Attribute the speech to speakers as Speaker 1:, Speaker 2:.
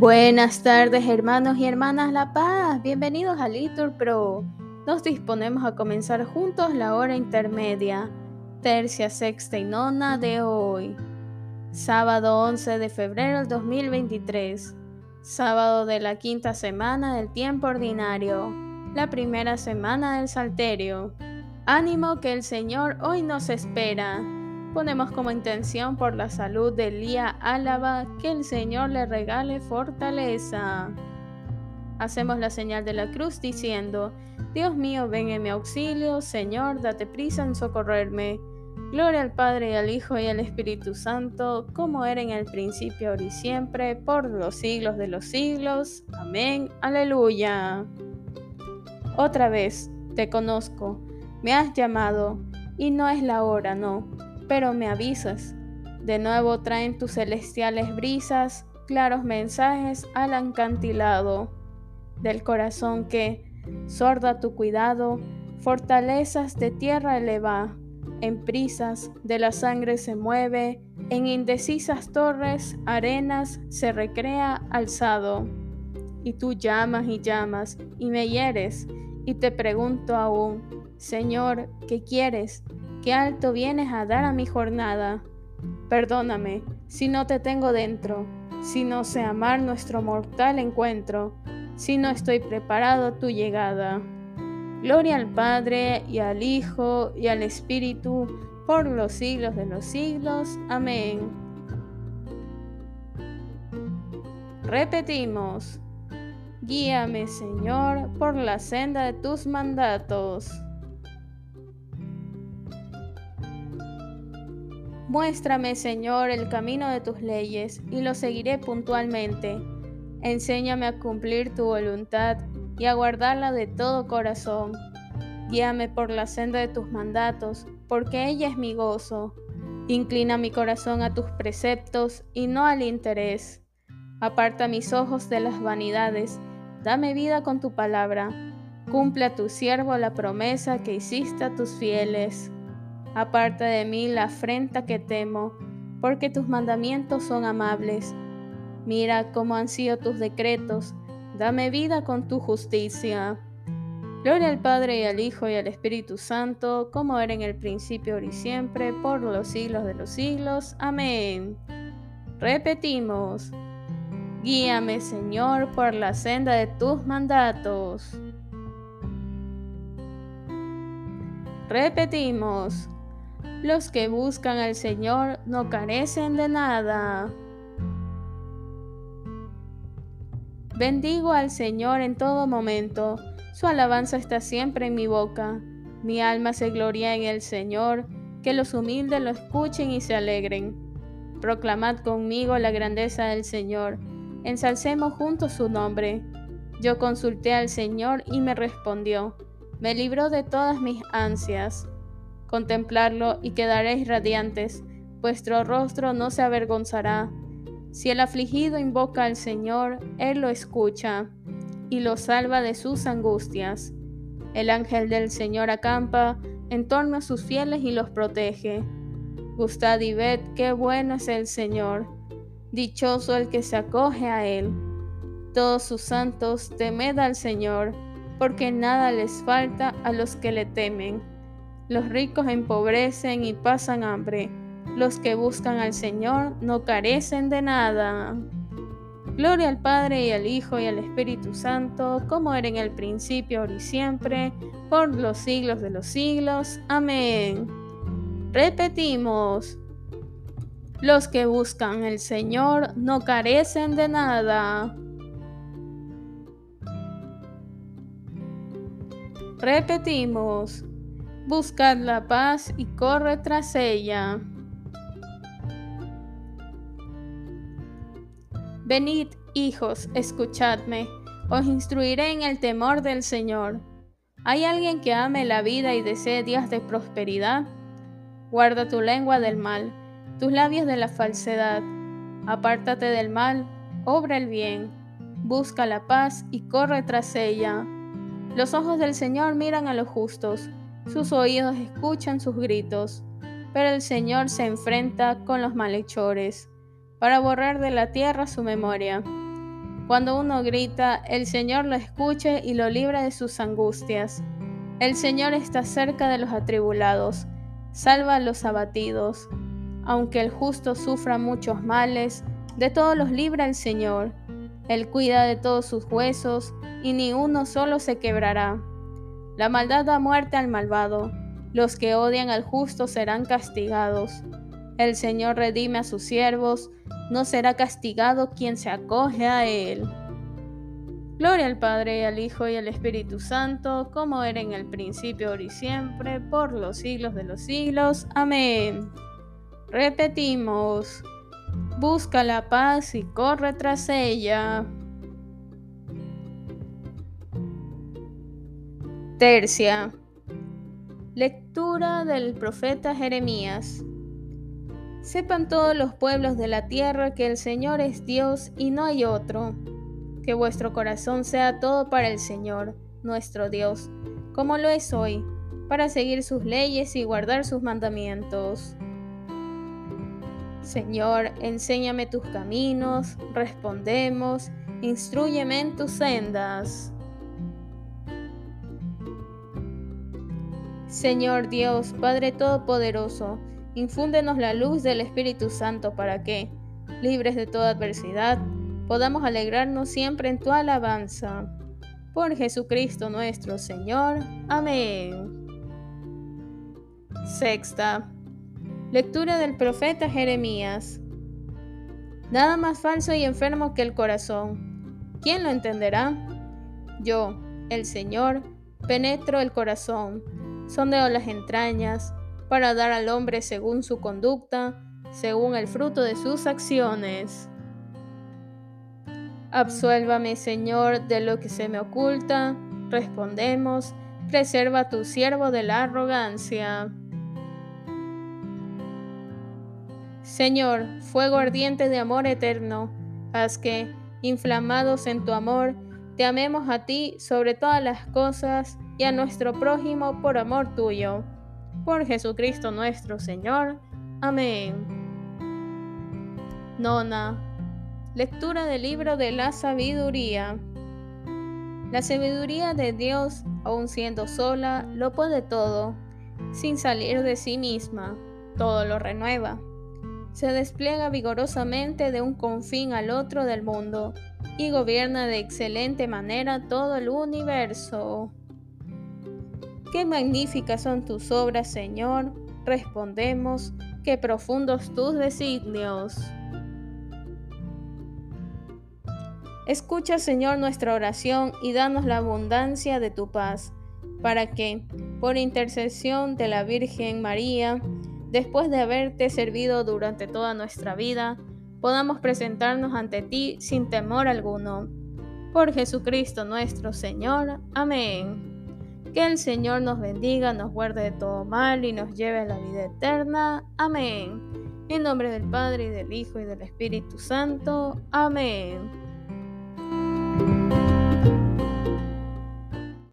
Speaker 1: Buenas tardes hermanos y hermanas La Paz, bienvenidos a Litur Pro. Nos disponemos a comenzar juntos la hora intermedia, tercia, sexta y nona de hoy, sábado 11 de febrero del 2023, sábado de la quinta semana del tiempo ordinario, la primera semana del Salterio. Ánimo que el Señor hoy nos espera. Ponemos como intención por la salud de Lía Álava que el Señor le regale fortaleza. Hacemos la señal de la cruz diciendo, Dios mío, ven en mi auxilio, Señor, date prisa en socorrerme. Gloria al Padre y al Hijo y al Espíritu Santo, como era en el principio, ahora y siempre, por los siglos de los siglos. Amén. Aleluya. Otra vez, te conozco, me has llamado, y no es la hora, no pero me avisas. De nuevo traen tus celestiales brisas, claros mensajes al encantilado del corazón que, sorda tu cuidado, fortalezas de tierra eleva, en prisas de la sangre se mueve, en indecisas torres, arenas se recrea alzado. Y tú llamas y llamas y me hieres, y te pregunto aún, Señor, ¿qué quieres? Qué alto vienes a dar a mi jornada. Perdóname si no te tengo dentro, si no sé amar nuestro mortal encuentro, si no estoy preparado a tu llegada. Gloria al Padre y al Hijo y al Espíritu por los siglos de los siglos. Amén. Repetimos, guíame Señor por la senda de tus mandatos. Muéstrame, Señor, el camino de tus leyes, y lo seguiré puntualmente. Enséñame a cumplir tu voluntad y a guardarla de todo corazón. Guíame por la senda de tus mandatos, porque ella es mi gozo. Inclina mi corazón a tus preceptos y no al interés. Aparta mis ojos de las vanidades, dame vida con tu palabra. Cumple a tu siervo la promesa que hiciste a tus fieles. Aparta de mí la afrenta que temo, porque tus mandamientos son amables. Mira cómo han sido tus decretos, dame vida con tu justicia. Gloria al Padre y al Hijo y al Espíritu Santo, como era en el principio, ahora y siempre, por los siglos de los siglos. Amén. Repetimos, guíame Señor por la senda de tus mandatos. Repetimos, los que buscan al Señor no carecen de nada. Bendigo al Señor en todo momento. Su alabanza está siempre en mi boca. Mi alma se gloria en el Señor. Que los humildes lo escuchen y se alegren. Proclamad conmigo la grandeza del Señor. Ensalcemos juntos su nombre. Yo consulté al Señor y me respondió. Me libró de todas mis ansias contemplarlo y quedaréis radiantes, vuestro rostro no se avergonzará. Si el afligido invoca al Señor, Él lo escucha y lo salva de sus angustias. El ángel del Señor acampa en torno a sus fieles y los protege. Gustad y ved qué bueno es el Señor, dichoso el que se acoge a Él. Todos sus santos, temed al Señor, porque nada les falta a los que le temen. Los ricos empobrecen y pasan hambre. Los que buscan al Señor no carecen de nada. Gloria al Padre y al Hijo y al Espíritu Santo, como era en el principio, ahora y siempre, por los siglos de los siglos. Amén. Repetimos. Los que buscan al Señor no carecen de nada. Repetimos. Buscad la paz y corre tras ella. Venid, hijos, escuchadme, os instruiré en el temor del Señor. ¿Hay alguien que ame la vida y desee días de prosperidad? Guarda tu lengua del mal, tus labios de la falsedad. Apártate del mal, obra el bien, busca la paz y corre tras ella. Los ojos del Señor miran a los justos sus oídos escuchan sus gritos, pero el Señor se enfrenta con los malhechores para borrar de la tierra su memoria. Cuando uno grita, el Señor lo escuche y lo libra de sus angustias. El Señor está cerca de los atribulados, salva a los abatidos. Aunque el justo sufra muchos males, de todos los libra el Señor. Él cuida de todos sus huesos, y ni uno solo se quebrará. La maldad da muerte al malvado, los que odian al justo serán castigados. El Señor redime a sus siervos, no será castigado quien se acoge a Él. Gloria al Padre, al Hijo y al Espíritu Santo, como era en el principio, ahora y siempre, por los siglos de los siglos. Amén. Repetimos, busca la paz y corre tras ella. Tercia. Lectura del profeta Jeremías. Sepan todos los pueblos de la tierra que el Señor es Dios y no hay otro. Que vuestro corazón sea todo para el Señor, nuestro Dios, como lo es hoy, para seguir sus leyes y guardar sus mandamientos. Señor, enséñame tus caminos, respondemos, instruyeme en tus sendas. Señor Dios, Padre Todopoderoso, infúndenos la luz del Espíritu Santo para que, libres de toda adversidad, podamos alegrarnos siempre en tu alabanza. Por Jesucristo nuestro Señor. Amén. Sexta. Lectura del profeta Jeremías. Nada más falso y enfermo que el corazón. ¿Quién lo entenderá? Yo, el Señor, penetro el corazón sondeo las entrañas, para dar al hombre según su conducta, según el fruto de sus acciones. Absuélvame, Señor, de lo que se me oculta. Respondemos, preserva a tu siervo de la arrogancia. Señor, fuego ardiente de amor eterno, haz que, inflamados en tu amor, te amemos a ti sobre todas las cosas y a nuestro prójimo por amor tuyo. Por Jesucristo nuestro Señor. Amén. Nona. Lectura del libro de la sabiduría. La sabiduría de Dios, aun siendo sola, lo puede todo, sin salir de sí misma, todo lo renueva. Se despliega vigorosamente de un confín al otro del mundo y gobierna de excelente manera todo el universo. Qué magníficas son tus obras, Señor. Respondemos, qué profundos tus designios. Escucha, Señor, nuestra oración y danos la abundancia de tu paz, para que, por intercesión de la Virgen María, después de haberte servido durante toda nuestra vida, podamos presentarnos ante ti sin temor alguno. Por Jesucristo nuestro Señor. Amén. Que el Señor nos bendiga, nos guarde de todo mal y nos lleve a la vida eterna. Amén. En nombre del Padre y del Hijo y del Espíritu Santo. Amén.